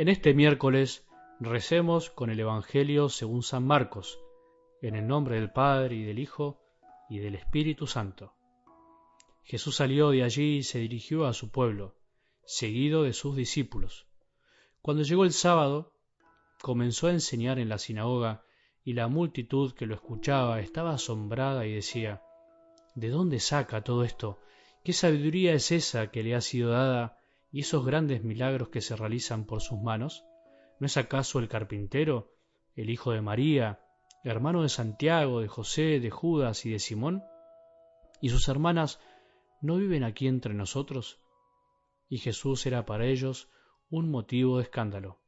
En este miércoles recemos con el Evangelio según San Marcos, en el nombre del Padre y del Hijo y del Espíritu Santo. Jesús salió de allí y se dirigió a su pueblo, seguido de sus discípulos. Cuando llegó el sábado, comenzó a enseñar en la sinagoga y la multitud que lo escuchaba estaba asombrada y decía, ¿De dónde saca todo esto? ¿Qué sabiduría es esa que le ha sido dada y esos grandes milagros que se realizan por sus manos? ¿No es acaso el carpintero, el hijo de María, hermano de Santiago, de José, de Judas y de Simón? ¿Y sus hermanas no viven aquí entre nosotros? Y Jesús era para ellos un motivo de escándalo.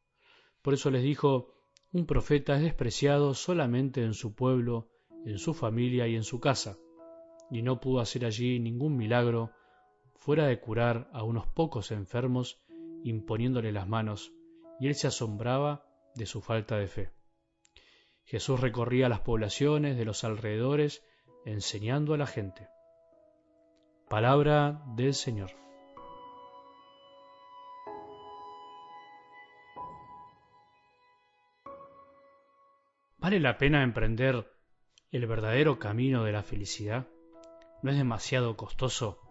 Por eso les dijo, un profeta es despreciado solamente en su pueblo, en su familia y en su casa, y no pudo hacer allí ningún milagro fuera de curar a unos pocos enfermos imponiéndole las manos, y él se asombraba de su falta de fe. Jesús recorría las poblaciones de los alrededores enseñando a la gente. Palabra del Señor. ¿Vale la pena emprender el verdadero camino de la felicidad? ¿No es demasiado costoso?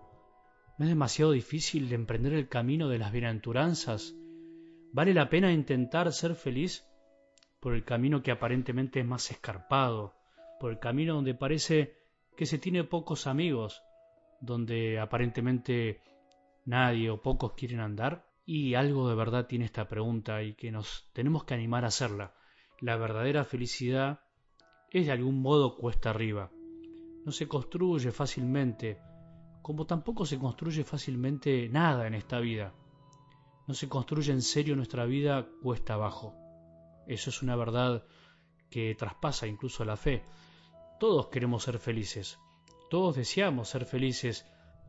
¿No es demasiado difícil emprender el camino de las bienaventuranzas? ¿Vale la pena intentar ser feliz por el camino que aparentemente es más escarpado, por el camino donde parece que se tiene pocos amigos, donde aparentemente nadie o pocos quieren andar? Y algo de verdad tiene esta pregunta y que nos tenemos que animar a hacerla la verdadera felicidad es de algún modo cuesta arriba. No se construye fácilmente, como tampoco se construye fácilmente nada en esta vida. No se construye en serio nuestra vida cuesta abajo. Eso es una verdad que traspasa incluso la fe. Todos queremos ser felices, todos deseamos ser felices,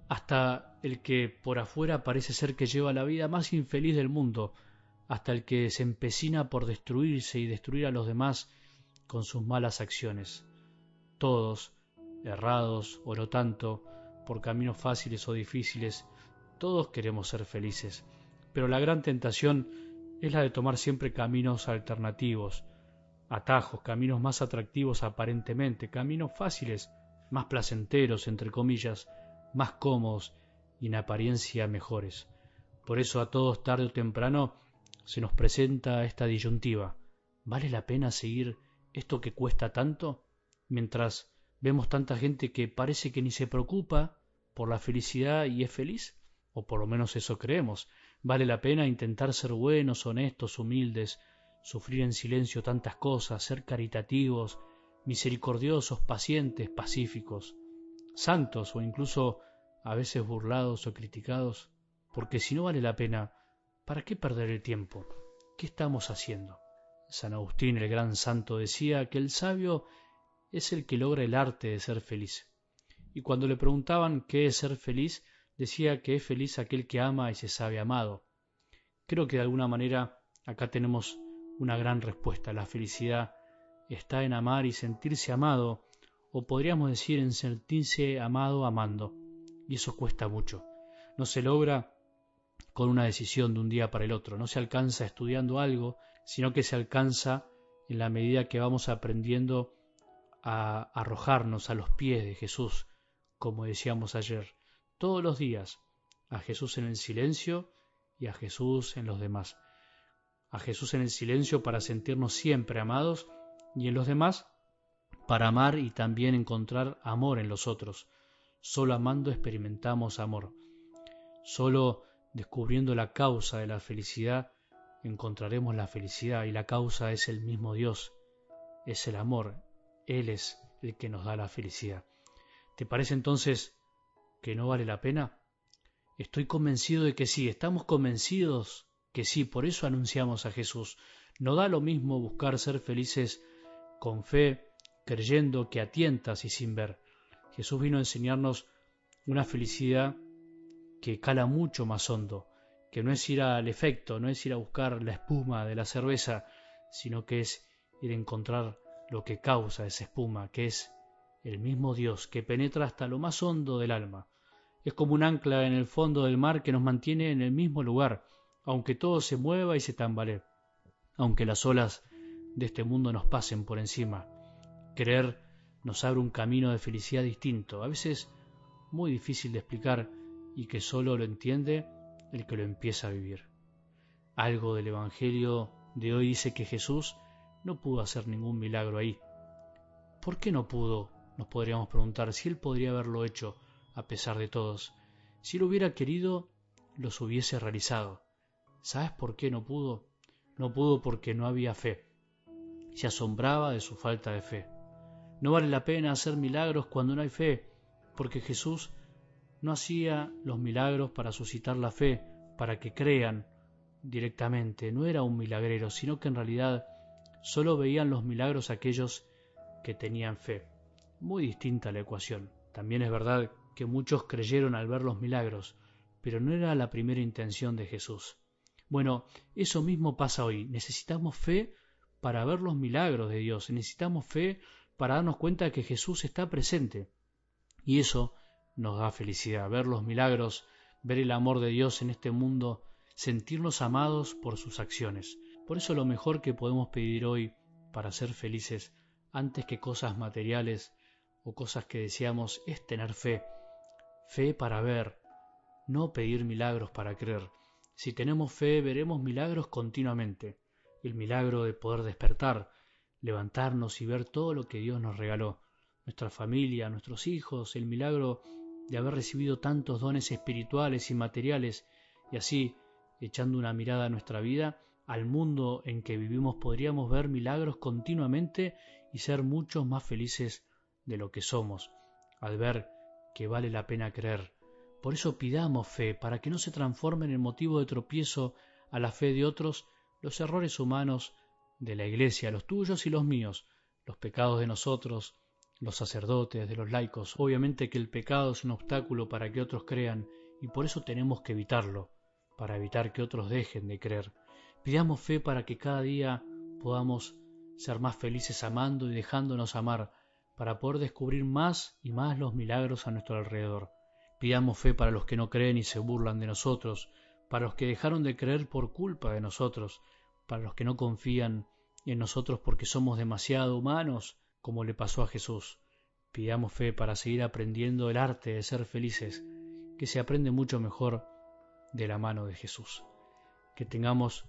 hasta el que por afuera parece ser que lleva la vida más infeliz del mundo, hasta el que se empecina por destruirse y destruir a los demás con sus malas acciones. Todos, errados o no tanto, por caminos fáciles o difíciles, todos queremos ser felices, pero la gran tentación es la de tomar siempre caminos alternativos, atajos, caminos más atractivos aparentemente, caminos fáciles, más placenteros, entre comillas, más cómodos y en apariencia mejores. Por eso a todos tarde o temprano se nos presenta esta disyuntiva. ¿Vale la pena seguir esto que cuesta tanto? Mientras vemos tanta gente que parece que ni se preocupa por la felicidad y es feliz, o por lo menos eso creemos. ¿Vale la pena intentar ser buenos, honestos, humildes, sufrir en silencio tantas cosas, ser caritativos, misericordiosos, pacientes, pacíficos, santos o incluso a veces burlados o criticados? Porque si no vale la pena, ¿Para qué perder el tiempo? ¿Qué estamos haciendo? San Agustín, el gran santo, decía que el sabio es el que logra el arte de ser feliz. Y cuando le preguntaban qué es ser feliz, decía que es feliz aquel que ama y se sabe amado. Creo que de alguna manera acá tenemos una gran respuesta. La felicidad está en amar y sentirse amado, o podríamos decir en sentirse amado amando. Y eso cuesta mucho. No se logra con una decisión de un día para el otro. No se alcanza estudiando algo, sino que se alcanza en la medida que vamos aprendiendo a arrojarnos a los pies de Jesús, como decíamos ayer, todos los días, a Jesús en el silencio y a Jesús en los demás. A Jesús en el silencio para sentirnos siempre amados y en los demás para amar y también encontrar amor en los otros. Solo amando experimentamos amor. Solo descubriendo la causa de la felicidad, encontraremos la felicidad y la causa es el mismo Dios, es el amor, Él es el que nos da la felicidad. ¿Te parece entonces que no vale la pena? Estoy convencido de que sí, estamos convencidos que sí, por eso anunciamos a Jesús. No da lo mismo buscar ser felices con fe, creyendo que a tientas y sin ver. Jesús vino a enseñarnos una felicidad que cala mucho más hondo, que no es ir al efecto, no es ir a buscar la espuma de la cerveza, sino que es ir a encontrar lo que causa esa espuma, que es el mismo Dios que penetra hasta lo más hondo del alma. Es como un ancla en el fondo del mar que nos mantiene en el mismo lugar, aunque todo se mueva y se tambalee, aunque las olas de este mundo nos pasen por encima. Creer nos abre un camino de felicidad distinto, a veces muy difícil de explicar y que solo lo entiende el que lo empieza a vivir. Algo del Evangelio de hoy dice que Jesús no pudo hacer ningún milagro ahí. ¿Por qué no pudo? Nos podríamos preguntar si él podría haberlo hecho a pesar de todos. Si él hubiera querido, los hubiese realizado. ¿Sabes por qué no pudo? No pudo porque no había fe. Se asombraba de su falta de fe. No vale la pena hacer milagros cuando no hay fe, porque Jesús no hacía los milagros para suscitar la fe, para que crean directamente. No era un milagrero, sino que en realidad solo veían los milagros aquellos que tenían fe. Muy distinta la ecuación. También es verdad que muchos creyeron al ver los milagros, pero no era la primera intención de Jesús. Bueno, eso mismo pasa hoy. Necesitamos fe para ver los milagros de Dios. Necesitamos fe para darnos cuenta que Jesús está presente. Y eso nos da felicidad, ver los milagros, ver el amor de Dios en este mundo, sentirnos amados por sus acciones. Por eso lo mejor que podemos pedir hoy para ser felices, antes que cosas materiales o cosas que deseamos, es tener fe. Fe para ver, no pedir milagros para creer. Si tenemos fe, veremos milagros continuamente. El milagro de poder despertar, levantarnos y ver todo lo que Dios nos regaló. Nuestra familia, nuestros hijos, el milagro de haber recibido tantos dones espirituales y materiales y así, echando una mirada a nuestra vida, al mundo en que vivimos podríamos ver milagros continuamente y ser muchos más felices de lo que somos, al ver que vale la pena creer, por eso pidamos fe, para que no se transformen en motivo de tropiezo a la fe de otros los errores humanos de la Iglesia, los tuyos y los míos, los pecados de nosotros, los sacerdotes, de los laicos. Obviamente que el pecado es un obstáculo para que otros crean y por eso tenemos que evitarlo, para evitar que otros dejen de creer. Pidamos fe para que cada día podamos ser más felices amando y dejándonos amar, para poder descubrir más y más los milagros a nuestro alrededor. Pidamos fe para los que no creen y se burlan de nosotros, para los que dejaron de creer por culpa de nosotros, para los que no confían en nosotros porque somos demasiado humanos, como le pasó a Jesús. Pidamos fe para seguir aprendiendo el arte de ser felices, que se aprende mucho mejor de la mano de Jesús. Que tengamos